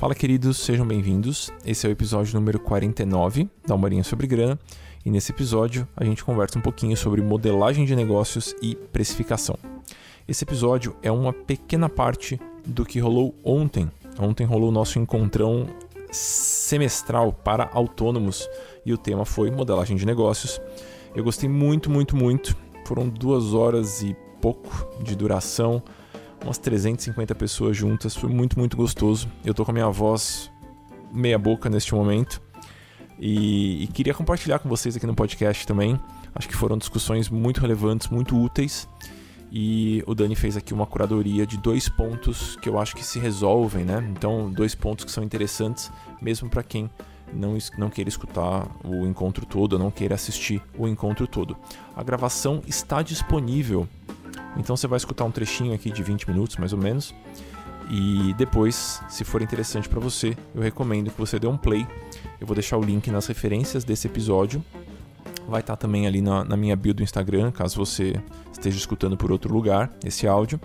Fala, queridos, sejam bem-vindos. Esse é o episódio número 49 da Almarinha sobre Grana. E nesse episódio a gente conversa um pouquinho sobre modelagem de negócios e precificação. Esse episódio é uma pequena parte do que rolou ontem. Ontem rolou o nosso encontrão semestral para autônomos e o tema foi modelagem de negócios. Eu gostei muito, muito, muito. Foram duas horas e pouco de duração umas 350 pessoas juntas, foi muito, muito gostoso. Eu tô com a minha voz meia boca neste momento e, e, queria compartilhar com vocês aqui no podcast também. Acho que foram discussões muito relevantes, muito úteis. E o Dani fez aqui uma curadoria de dois pontos que eu acho que se resolvem, né? Então, dois pontos que são interessantes, mesmo para quem não, não queira escutar o encontro todo, não queira assistir o encontro todo. A gravação está disponível então você vai escutar um trechinho aqui de 20 minutos, mais ou menos. E depois, se for interessante para você, eu recomendo que você dê um play. Eu vou deixar o link nas referências desse episódio. Vai estar tá também ali na, na minha bio do Instagram, caso você esteja escutando por outro lugar esse áudio.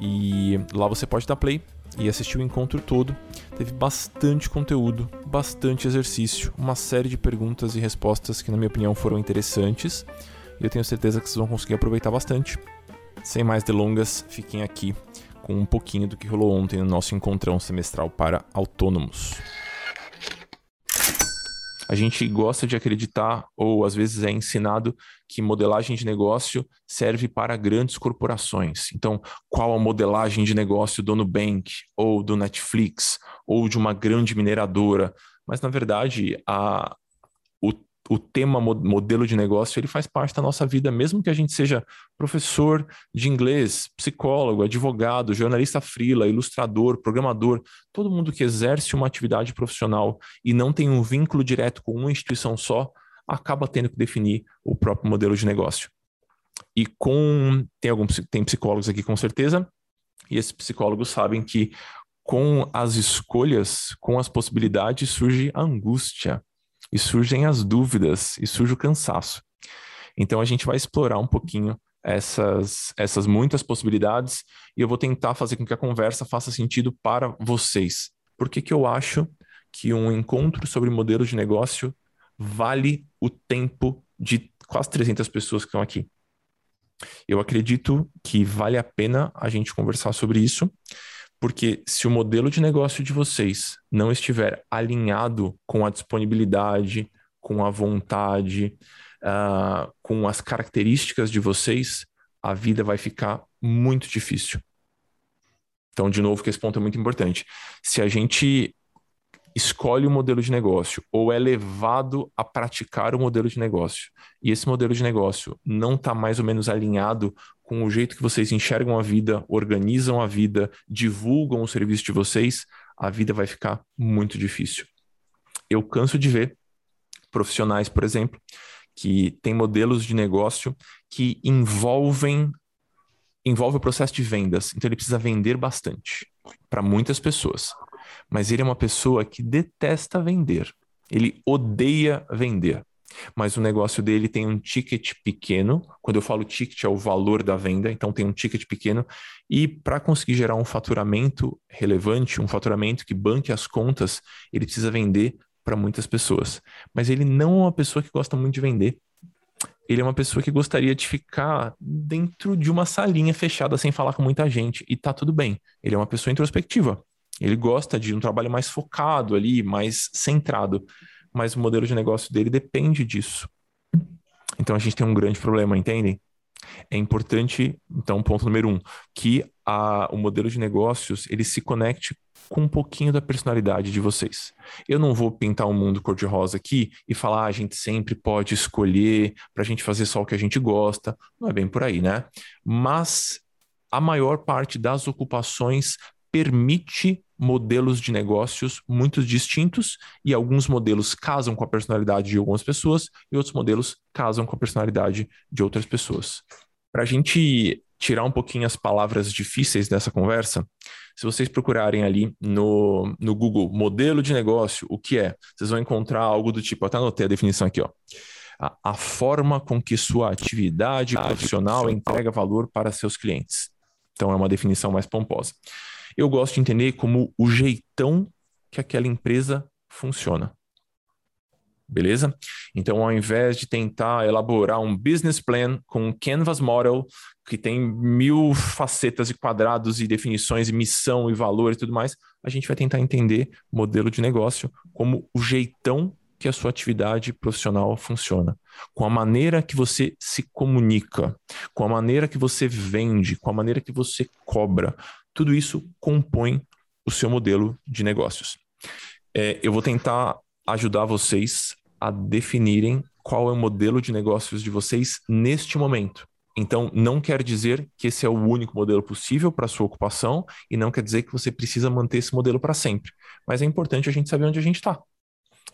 E lá você pode dar play e assistir o encontro todo. Teve bastante conteúdo, bastante exercício, uma série de perguntas e respostas que, na minha opinião, foram interessantes. E eu tenho certeza que vocês vão conseguir aproveitar bastante. Sem mais delongas, fiquem aqui com um pouquinho do que rolou ontem no nosso encontrão semestral para autônomos. A gente gosta de acreditar, ou às vezes é ensinado, que modelagem de negócio serve para grandes corporações. Então, qual a modelagem de negócio do Nubank, ou do Netflix, ou de uma grande mineradora? Mas, na verdade, a, o tema modelo de negócio ele faz parte da nossa vida, mesmo que a gente seja professor de inglês, psicólogo, advogado, jornalista frila, ilustrador, programador, todo mundo que exerce uma atividade profissional e não tem um vínculo direto com uma instituição só, acaba tendo que definir o próprio modelo de negócio. E com tem alguns tem psicólogos aqui com certeza, e esses psicólogos sabem que com as escolhas, com as possibilidades surge a angústia e surgem as dúvidas e surge o cansaço. Então a gente vai explorar um pouquinho essas, essas muitas possibilidades e eu vou tentar fazer com que a conversa faça sentido para vocês. Por que, que eu acho que um encontro sobre modelos de negócio vale o tempo de quase 300 pessoas que estão aqui? Eu acredito que vale a pena a gente conversar sobre isso, porque se o modelo de negócio de vocês não estiver alinhado com a disponibilidade, com a vontade, uh, com as características de vocês, a vida vai ficar muito difícil. Então, de novo, que esse ponto é muito importante. Se a gente escolhe o modelo de negócio ou é levado a praticar o modelo de negócio e esse modelo de negócio não está mais ou menos alinhado com o jeito que vocês enxergam a vida, organizam a vida, divulgam o serviço de vocês, a vida vai ficar muito difícil. Eu canso de ver profissionais, por exemplo, que têm modelos de negócio que envolvem envolve o processo de vendas, então ele precisa vender bastante para muitas pessoas mas ele é uma pessoa que detesta vender. Ele odeia vender. Mas o negócio dele tem um ticket pequeno. Quando eu falo ticket, é o valor da venda, então tem um ticket pequeno. E para conseguir gerar um faturamento relevante, um faturamento que banque as contas, ele precisa vender para muitas pessoas. Mas ele não é uma pessoa que gosta muito de vender. Ele é uma pessoa que gostaria de ficar dentro de uma salinha fechada sem falar com muita gente. E tá tudo bem. Ele é uma pessoa introspectiva. Ele gosta de um trabalho mais focado ali, mais centrado, mas o modelo de negócio dele depende disso. Então a gente tem um grande problema, entendem? É importante, então, ponto número um, que a, o modelo de negócios ele se conecte com um pouquinho da personalidade de vocês. Eu não vou pintar um mundo cor-de-rosa aqui e falar ah, a gente sempre pode escolher para a gente fazer só o que a gente gosta. Não é bem por aí, né? Mas a maior parte das ocupações permite modelos de negócios muito distintos e alguns modelos casam com a personalidade de algumas pessoas e outros modelos casam com a personalidade de outras pessoas. Para a gente tirar um pouquinho as palavras difíceis dessa conversa, se vocês procurarem ali no, no Google modelo de negócio, o que é? Vocês vão encontrar algo do tipo, até anotei a definição aqui, ó. A, a forma com que sua atividade profissional entrega valor para seus clientes. Então é uma definição mais pomposa eu gosto de entender como o jeitão que aquela empresa funciona. Beleza? Então, ao invés de tentar elaborar um business plan com um canvas model que tem mil facetas e quadrados e definições e missão e valor e tudo mais, a gente vai tentar entender modelo de negócio como o jeitão que a sua atividade profissional funciona, com a maneira que você se comunica, com a maneira que você vende, com a maneira que você cobra. Tudo isso compõe o seu modelo de negócios. É, eu vou tentar ajudar vocês a definirem qual é o modelo de negócios de vocês neste momento. Então, não quer dizer que esse é o único modelo possível para sua ocupação e não quer dizer que você precisa manter esse modelo para sempre. Mas é importante a gente saber onde a gente está.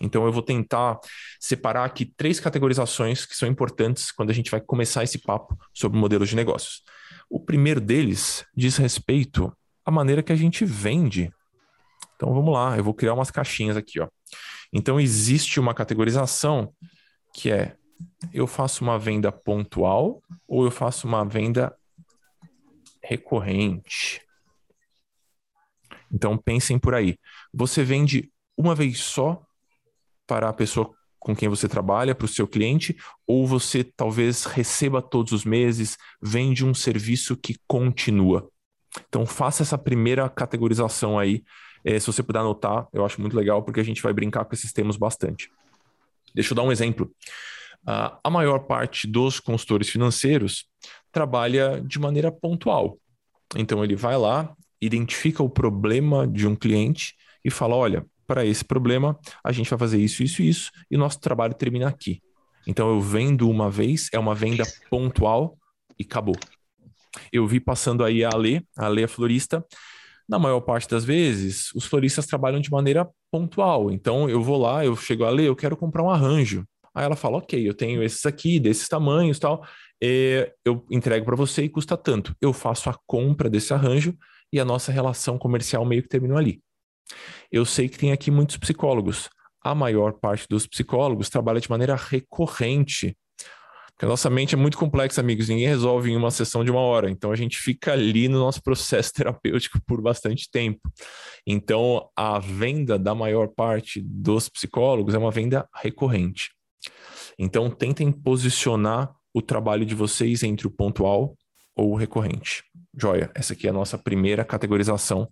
Então, eu vou tentar separar aqui três categorizações que são importantes quando a gente vai começar esse papo sobre modelos de negócios. O primeiro deles diz respeito à maneira que a gente vende. Então, vamos lá, eu vou criar umas caixinhas aqui. Ó. Então, existe uma categorização que é eu faço uma venda pontual ou eu faço uma venda recorrente. Então pensem por aí. Você vende uma vez só para a pessoa com quem você trabalha, para o seu cliente, ou você talvez receba todos os meses, vende um serviço que continua. Então faça essa primeira categorização aí. É, se você puder anotar, eu acho muito legal, porque a gente vai brincar com esses termos bastante. Deixa eu dar um exemplo. Uh, a maior parte dos consultores financeiros trabalha de maneira pontual. Então ele vai lá, identifica o problema de um cliente e fala: olha, para esse problema a gente vai fazer isso, isso e isso, e nosso trabalho termina aqui. Então eu vendo uma vez, é uma venda pontual e acabou. Eu vi passando aí a Alê, a Alê é florista. Na maior parte das vezes, os floristas trabalham de maneira pontual. Então eu vou lá, eu chego a Alê, eu quero comprar um arranjo. Aí ela fala: Ok, eu tenho esses aqui, desses tamanhos tal. eu entrego para você e custa tanto. Eu faço a compra desse arranjo e a nossa relação comercial meio que terminou ali. Eu sei que tem aqui muitos psicólogos. A maior parte dos psicólogos trabalha de maneira recorrente. Porque a nossa mente é muito complexa, amigos. Ninguém resolve em uma sessão de uma hora. Então a gente fica ali no nosso processo terapêutico por bastante tempo. Então a venda da maior parte dos psicólogos é uma venda recorrente. Então, tentem posicionar o trabalho de vocês entre o pontual ou o recorrente. Joia, essa aqui é a nossa primeira categorização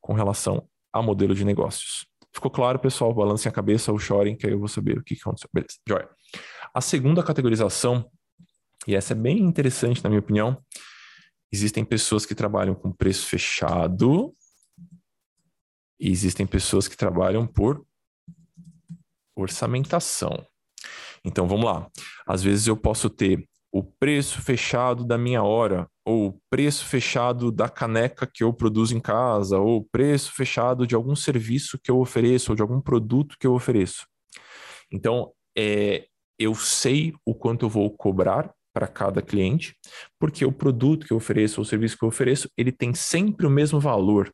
com relação a modelo de negócios. Ficou claro, pessoal? Balancem a cabeça ou chorem, que aí eu vou saber o que aconteceu. Beleza, joia. A segunda categorização, e essa é bem interessante na minha opinião, existem pessoas que trabalham com preço fechado e existem pessoas que trabalham por orçamentação. Então vamos lá. Às vezes eu posso ter o preço fechado da minha hora, ou o preço fechado da caneca que eu produzo em casa, ou o preço fechado de algum serviço que eu ofereço, ou de algum produto que eu ofereço. Então, é, eu sei o quanto eu vou cobrar para cada cliente, porque o produto que eu ofereço, ou o serviço que eu ofereço, ele tem sempre o mesmo valor.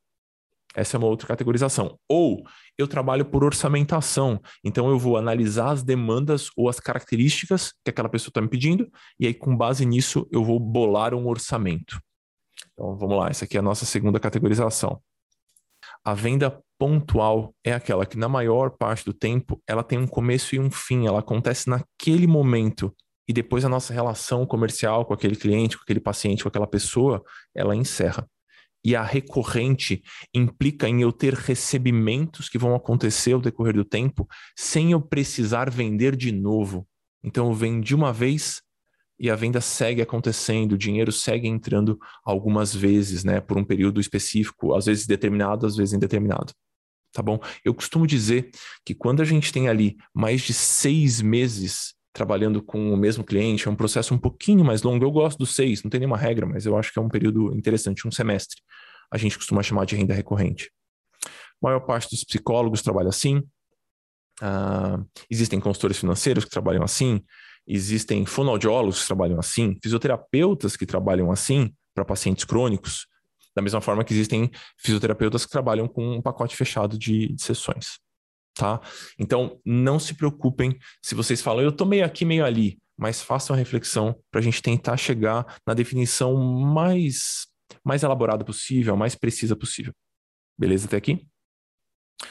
Essa é uma outra categorização. Ou eu trabalho por orçamentação. Então eu vou analisar as demandas ou as características que aquela pessoa está me pedindo, e aí, com base nisso, eu vou bolar um orçamento. Então vamos lá, essa aqui é a nossa segunda categorização. A venda pontual é aquela que, na maior parte do tempo, ela tem um começo e um fim, ela acontece naquele momento. E depois a nossa relação comercial com aquele cliente, com aquele paciente, com aquela pessoa, ela encerra e a recorrente implica em eu ter recebimentos que vão acontecer ao decorrer do tempo sem eu precisar vender de novo. Então eu vendi uma vez e a venda segue acontecendo, o dinheiro segue entrando algumas vezes, né, por um período específico, às vezes determinado, às vezes indeterminado. Tá bom? Eu costumo dizer que quando a gente tem ali mais de seis meses trabalhando com o mesmo cliente, é um processo um pouquinho mais longo. Eu gosto dos seis, não tem nenhuma regra, mas eu acho que é um período interessante, um semestre. A gente costuma chamar de renda recorrente. A maior parte dos psicólogos trabalha assim. Uh, existem consultores financeiros que trabalham assim. Existem fonoaudiólogos que trabalham assim. Fisioterapeutas que trabalham assim para pacientes crônicos. Da mesma forma que existem fisioterapeutas que trabalham com um pacote fechado de, de sessões tá? Então, não se preocupem se vocês falam, eu tô meio aqui, meio ali, mas façam a reflexão para a gente tentar chegar na definição mais, mais elaborada possível, mais precisa possível. Beleza até aqui?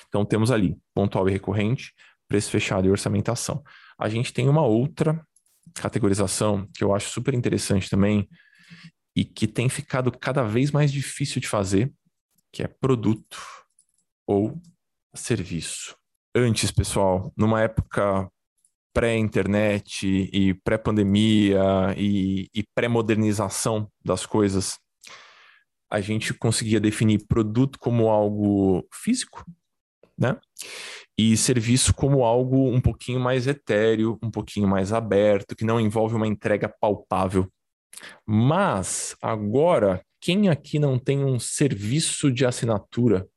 Então temos ali pontual e recorrente, preço fechado e orçamentação. A gente tem uma outra categorização que eu acho super interessante também e que tem ficado cada vez mais difícil de fazer, que é produto ou serviço. Antes, pessoal, numa época pré-internet e pré-pandemia e, e pré-modernização das coisas, a gente conseguia definir produto como algo físico, né? E serviço como algo um pouquinho mais etéreo, um pouquinho mais aberto, que não envolve uma entrega palpável. Mas agora, quem aqui não tem um serviço de assinatura?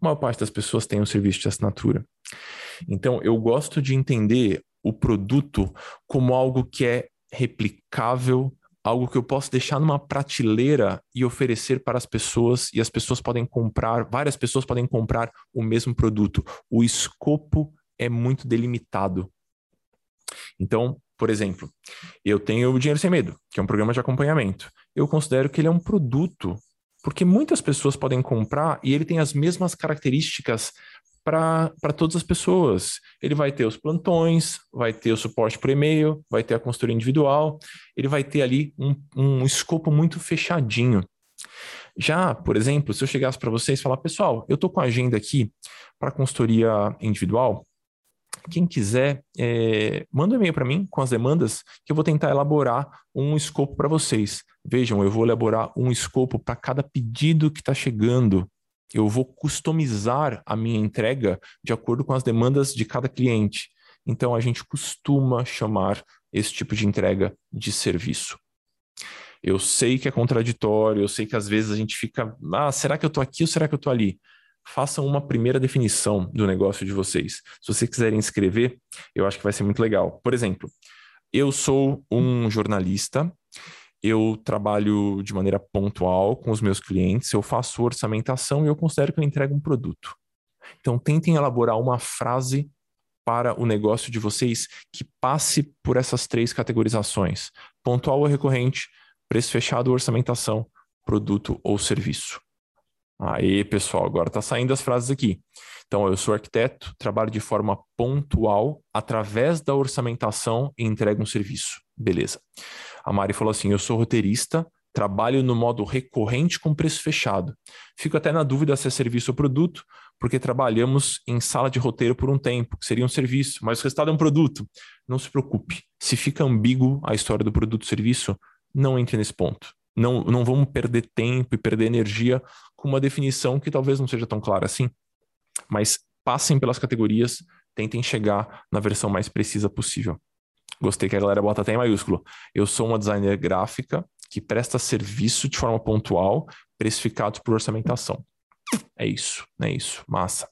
A maior parte das pessoas tem um serviço de assinatura. Então, eu gosto de entender o produto como algo que é replicável, algo que eu posso deixar numa prateleira e oferecer para as pessoas, e as pessoas podem comprar, várias pessoas podem comprar o mesmo produto. O escopo é muito delimitado. Então, por exemplo, eu tenho o Dinheiro Sem Medo, que é um programa de acompanhamento. Eu considero que ele é um produto, porque muitas pessoas podem comprar e ele tem as mesmas características para todas as pessoas. Ele vai ter os plantões, vai ter o suporte por e-mail, vai ter a consultoria individual, ele vai ter ali um, um escopo muito fechadinho. Já, por exemplo, se eu chegasse para vocês e falar, pessoal, eu estou com a agenda aqui para consultoria individual, quem quiser, é, manda um e-mail para mim com as demandas que eu vou tentar elaborar um escopo para vocês. Vejam, eu vou elaborar um escopo para cada pedido que está chegando eu vou customizar a minha entrega de acordo com as demandas de cada cliente. Então, a gente costuma chamar esse tipo de entrega de serviço. Eu sei que é contraditório, eu sei que às vezes a gente fica, ah, será que eu estou aqui ou será que eu estou ali? Façam uma primeira definição do negócio de vocês. Se vocês quiserem escrever, eu acho que vai ser muito legal. Por exemplo, eu sou um jornalista eu trabalho de maneira pontual com os meus clientes, eu faço orçamentação e eu considero que eu entrego um produto. Então, tentem elaborar uma frase para o negócio de vocês que passe por essas três categorizações: pontual ou recorrente, preço fechado ou orçamentação, produto ou serviço. Aí, pessoal, agora está saindo as frases aqui. Então, eu sou arquiteto, trabalho de forma pontual através da orçamentação e entrego um serviço. Beleza. A Mari falou assim: eu sou roteirista, trabalho no modo recorrente com preço fechado. Fico até na dúvida se é serviço ou produto, porque trabalhamos em sala de roteiro por um tempo, que seria um serviço, mas o resultado é um produto. Não se preocupe. Se fica ambíguo a história do produto ou serviço, não entre nesse ponto. Não, não vamos perder tempo e perder energia com uma definição que talvez não seja tão clara assim. Mas passem pelas categorias, tentem chegar na versão mais precisa possível. Gostei que a galera bota até em maiúsculo. Eu sou uma designer gráfica que presta serviço de forma pontual, precificado por orçamentação. É isso, é isso. Massa.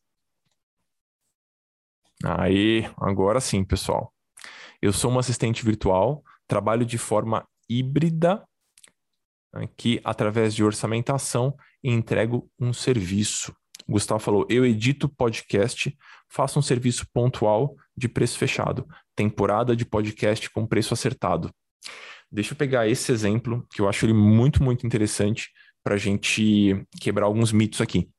Aí, agora sim, pessoal. Eu sou um assistente virtual, trabalho de forma híbrida, aqui através de orçamentação entrego um serviço. O Gustavo falou: eu edito podcast, faço um serviço pontual de preço fechado, temporada de podcast com preço acertado. Deixa eu pegar esse exemplo, que eu acho ele muito, muito interessante para a gente quebrar alguns mitos aqui.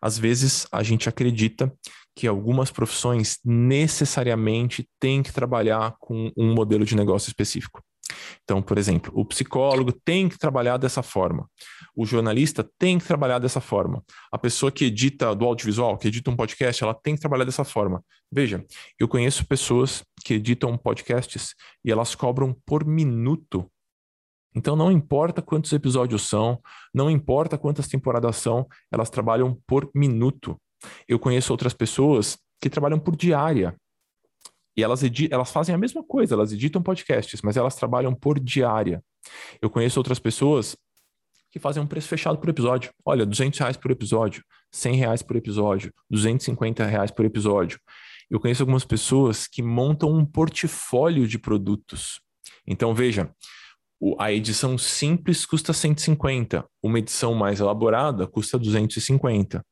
Às vezes a gente acredita que algumas profissões necessariamente têm que trabalhar com um modelo de negócio específico. Então, por exemplo, o psicólogo tem que trabalhar dessa forma, o jornalista tem que trabalhar dessa forma, a pessoa que edita do audiovisual, que edita um podcast, ela tem que trabalhar dessa forma. Veja, eu conheço pessoas que editam podcasts e elas cobram por minuto. Então, não importa quantos episódios são, não importa quantas temporadas são, elas trabalham por minuto. Eu conheço outras pessoas que trabalham por diária. E elas, elas fazem a mesma coisa, elas editam podcasts, mas elas trabalham por diária. Eu conheço outras pessoas que fazem um preço fechado por episódio. Olha, 200 reais por episódio, 100 reais por episódio, 250 reais por episódio. Eu conheço algumas pessoas que montam um portfólio de produtos. Então, veja, a edição simples custa 150, uma edição mais elaborada custa 250.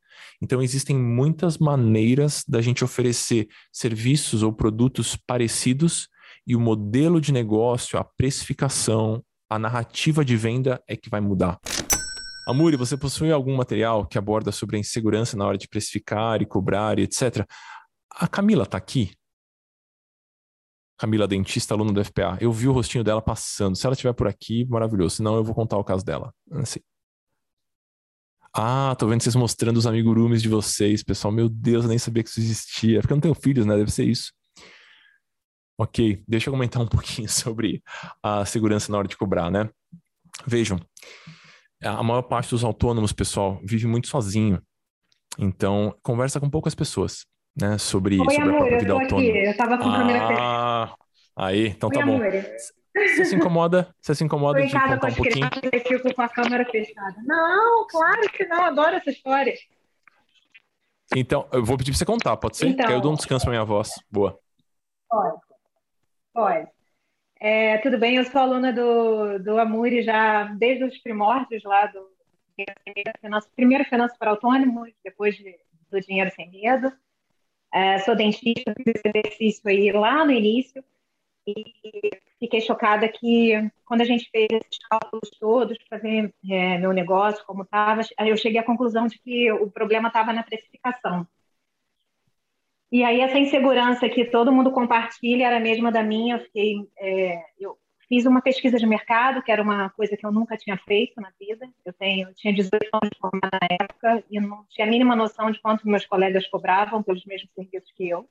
Então, existem muitas maneiras da gente oferecer serviços ou produtos parecidos e o modelo de negócio, a precificação, a narrativa de venda é que vai mudar. Amuri, você possui algum material que aborda sobre a insegurança na hora de precificar e cobrar e etc? A Camila está aqui? Camila, dentista, aluna do FPA. Eu vi o rostinho dela passando. Se ela estiver por aqui, maravilhoso. Senão eu vou contar o caso dela. Assim. Ah, tô vendo vocês mostrando os amigurumis de vocês, pessoal. Meu Deus, eu nem sabia que isso existia. Porque eu não tenho filhos, né? Deve ser isso. Ok, deixa eu comentar um pouquinho sobre a segurança na hora de cobrar, né? Vejam, a maior parte dos autônomos, pessoal, vive muito sozinho. Então, conversa com poucas pessoas, né? Sobre, Oi, sobre amor, a própria eu vida tô autônoma. aqui. Eu tava com a câmera. Ah, aí, então Oi, tá bom. Você se incomoda? Você se incomoda de contar um pouquinho? fico com a câmera fechada. Não, claro que não. Adoro essa história. Então, eu vou pedir pra você contar, pode ser? Então- Que aí eu dou um descanso pra minha voz. Boa. Pode. Pode. É, tudo bem, eu sou aluna do, do Amuri já desde os primórdios lá do finanças, primeiro Finanças para Autônomos, depois de, do Dinheiro Sem Medo. É, sou dentista, fiz esse exercício aí lá no início e fiquei chocada que quando a gente fez esses cálculos todos para ver é, meu negócio, como estava, eu cheguei à conclusão de que o problema estava na precificação. E aí essa insegurança que todo mundo compartilha era a mesma da minha. Eu fiquei, é, eu fiz uma pesquisa de mercado, que era uma coisa que eu nunca tinha feito na vida. Eu tenho, eu tinha 18 anos de formada na época e não tinha a mínima noção de quanto meus colegas cobravam pelos mesmos serviços que eu.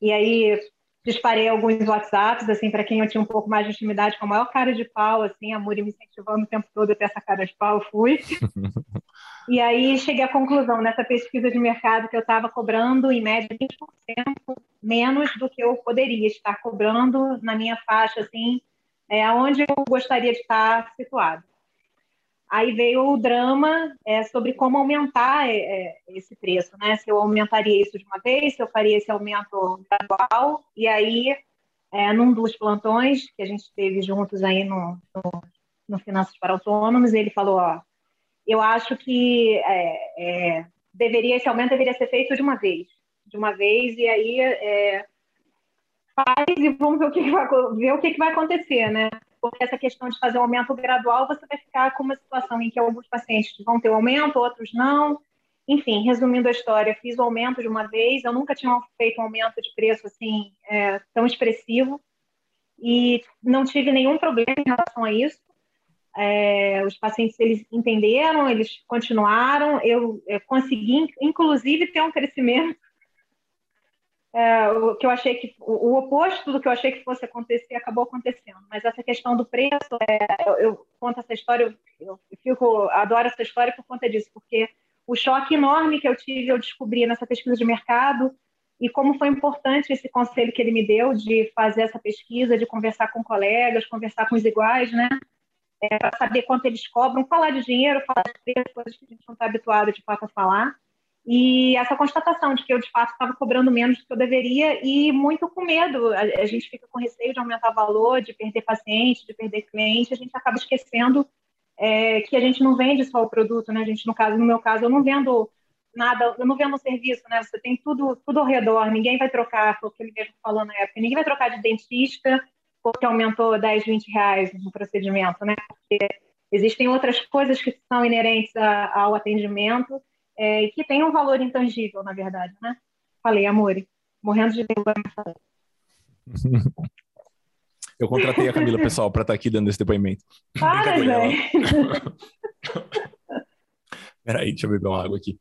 E aí disparei alguns WhatsApps assim para quem eu tinha um pouco mais de intimidade, com a maior cara de pau, assim, a Muri me incentivando o tempo todo a ter essa cara de pau, eu fui. E aí cheguei à conclusão nessa pesquisa de mercado que eu estava cobrando em média 20% menos do que eu poderia estar cobrando na minha faixa, assim, é, onde eu gostaria de estar situado. Aí veio o drama é, sobre como aumentar é, é, esse preço, né? Se eu aumentaria isso de uma vez, se eu faria esse aumento gradual. E aí, é, num dos plantões que a gente teve juntos aí no, no, no Finanças para Autônomos, ele falou, ó, eu acho que é, é, deveria esse aumento deveria ser feito de uma vez, de uma vez e aí faz e vamos ver o que, que vai ver o que, que vai acontecer, né? Porque essa questão de fazer um aumento gradual, você vai ficar com uma situação em que alguns pacientes vão ter um aumento, outros não. Enfim, resumindo a história, fiz o aumento de uma vez. Eu nunca tinha feito um aumento de preço assim é, tão expressivo e não tive nenhum problema em relação a isso. É, os pacientes eles entenderam, eles continuaram. Eu, eu consegui, inclusive, ter um crescimento é, o que eu achei que o, o, oposto do que eu achei que fosse acontecer acabou acontecendo. Mas essa questão do preço, é, eu, eu, conto essa história, eu, eu fico, adoro essa história por conta disso, porque o choque enorme que eu tive, eu descobri nessa pesquisa de mercado e como foi importante esse conselho que ele me deu de fazer essa pesquisa, de conversar com colegas, conversar com os iguais, né? É, para saber quanto eles cobram, falar de dinheiro, falar de preço, coisas que a gente não está habituado de fato a falar. E essa constatação de que eu, de fato, estava cobrando menos do que eu deveria e muito com medo. A, a, gente fica com receio de aumentar valor, de perder paciente, de perder cliente. A gente acaba esquecendo é, que a gente não vende só o produto, né? A gente, no caso, no meu caso, eu não vendo nada, eu não vendo serviço, né? Você tem tudo, tudo ao redor. Ninguém vai trocar, foi o que ele mesmo falou na época, ninguém vai trocar de dentista porque aumentou 10, 20 reais no procedimento, né? Porque existem outras coisas que são inerentes a, ao atendimento é, que tem um valor intangível, na verdade, né? Falei, Amore, morrendo de vergonha. Eu contratei a Camila, pessoal, para estar aqui dando esse depoimento. Para, velho! Peraí, deixa eu beber uma água aqui.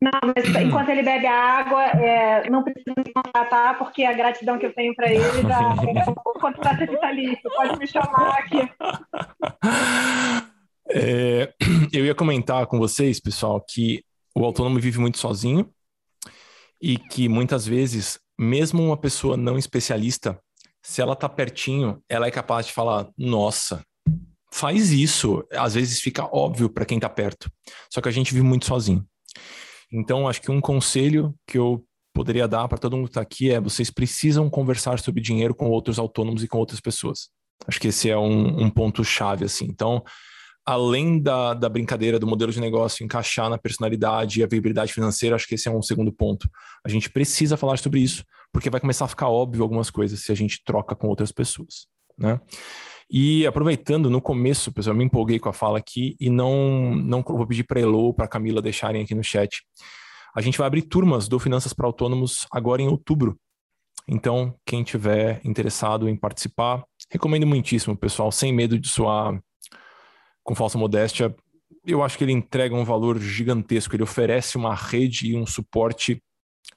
Não, mas enquanto ele bebe a água, é, não precisa me contratar, porque a gratidão que eu tenho para ele já é um contrato vitalício. Pode me chamar aqui. É, eu ia comentar com vocês, pessoal, que o autônomo vive muito sozinho e que muitas vezes, mesmo uma pessoa não especialista, se ela tá pertinho, ela é capaz de falar: nossa, faz isso. Às vezes fica óbvio para quem tá perto. Só que a gente vive muito sozinho. Então, acho que um conselho que eu poderia dar para todo mundo que está aqui é: vocês precisam conversar sobre dinheiro com outros autônomos e com outras pessoas. Acho que esse é um, um ponto chave, assim. Então, além da, da brincadeira do modelo de negócio encaixar na personalidade e a viabilidade financeira, acho que esse é um segundo ponto. A gente precisa falar sobre isso, porque vai começar a ficar óbvio algumas coisas se a gente troca com outras pessoas, né? E aproveitando, no começo, pessoal, eu me empolguei com a fala aqui e não, não vou pedir para Elo para Camila deixarem aqui no chat. A gente vai abrir turmas do Finanças para Autônomos agora em outubro. Então, quem tiver interessado em participar, recomendo muitíssimo, pessoal, sem medo de soar com falsa modéstia. Eu acho que ele entrega um valor gigantesco, ele oferece uma rede e um suporte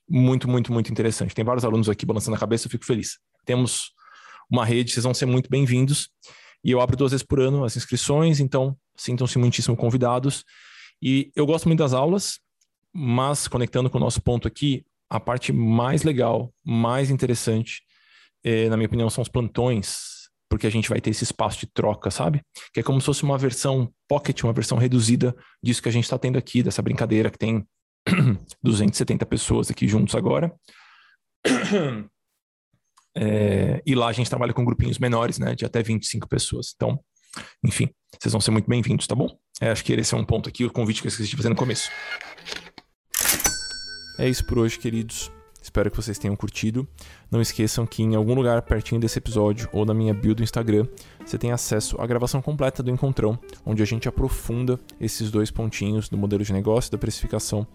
muito, muito, muito interessante. Tem vários alunos aqui balançando a cabeça, eu fico feliz. Temos uma rede, vocês vão ser muito bem-vindos. E eu abro duas vezes por ano as inscrições, então sintam-se muitíssimo convidados. E eu gosto muito das aulas, mas conectando com o nosso ponto aqui, a parte mais legal, mais interessante, é, na minha opinião, são os plantões, porque a gente vai ter esse espaço de troca, sabe? Que é como se fosse uma versão pocket, uma versão reduzida disso que a gente está tendo aqui, dessa brincadeira que tem 270 pessoas aqui juntos agora. É, e lá a gente trabalha com grupinhos menores, né, de até 25 pessoas. Então, enfim, vocês vão ser muito bem-vindos, tá bom? É, acho que esse é um ponto aqui, o convite que eu esqueci de fazer no começo. É isso por hoje, queridos. Espero que vocês tenham curtido. Não esqueçam que em algum lugar pertinho desse episódio ou na minha bio do Instagram, você tem acesso à gravação completa do Encontrão, onde a gente aprofunda esses dois pontinhos do modelo de negócio e da precificação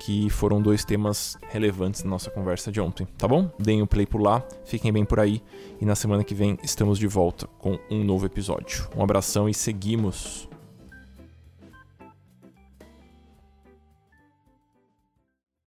que foram dois temas relevantes na nossa conversa de ontem, tá bom? Deem o um play por lá, fiquem bem por aí e na semana que vem estamos de volta com um novo episódio. Um abração e seguimos!